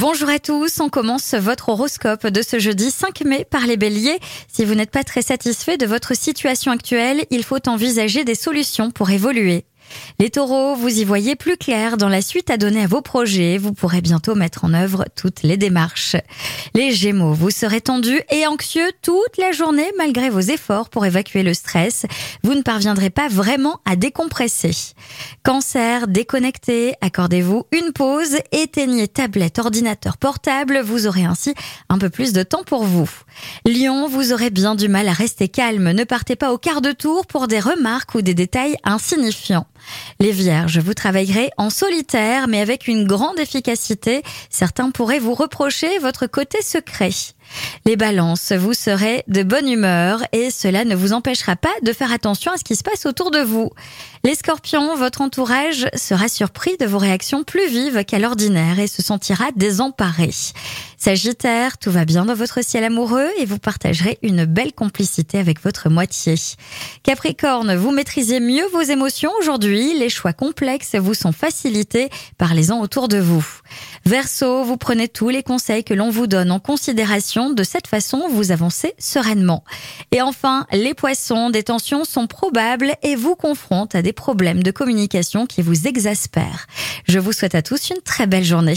Bonjour à tous, on commence votre horoscope de ce jeudi 5 mai par les béliers. Si vous n'êtes pas très satisfait de votre situation actuelle, il faut envisager des solutions pour évoluer. Les taureaux, vous y voyez plus clair dans la suite à donner à vos projets. Vous pourrez bientôt mettre en œuvre toutes les démarches. Les gémeaux, vous serez tendus et anxieux toute la journée malgré vos efforts pour évacuer le stress. Vous ne parviendrez pas vraiment à décompresser. Cancer, déconnecté, accordez-vous une pause, éteignez tablette, ordinateur portable. Vous aurez ainsi un peu plus de temps pour vous. Lion, vous aurez bien du mal à rester calme. Ne partez pas au quart de tour pour des remarques ou des détails insignifiants. Les vierges, vous travaillerez en solitaire mais avec une grande efficacité. Certains pourraient vous reprocher votre côté secret. Les balances, vous serez de bonne humeur et cela ne vous empêchera pas de faire attention à ce qui se passe autour de vous. Les scorpions, votre entourage sera surpris de vos réactions plus vives qu'à l'ordinaire et se sentira désemparé. Sagittaire, tout va bien dans votre ciel amoureux et vous partagerez une belle complicité avec votre moitié. Capricorne, vous maîtrisez mieux vos émotions aujourd'hui, les choix complexes vous sont facilités par les gens autour de vous. Verseau, vous prenez tous les conseils que l'on vous donne en considération, de cette façon vous avancez sereinement. Et enfin, les poissons, des tensions sont probables et vous confrontent à des problèmes de communication qui vous exaspèrent. Je vous souhaite à tous une très belle journée.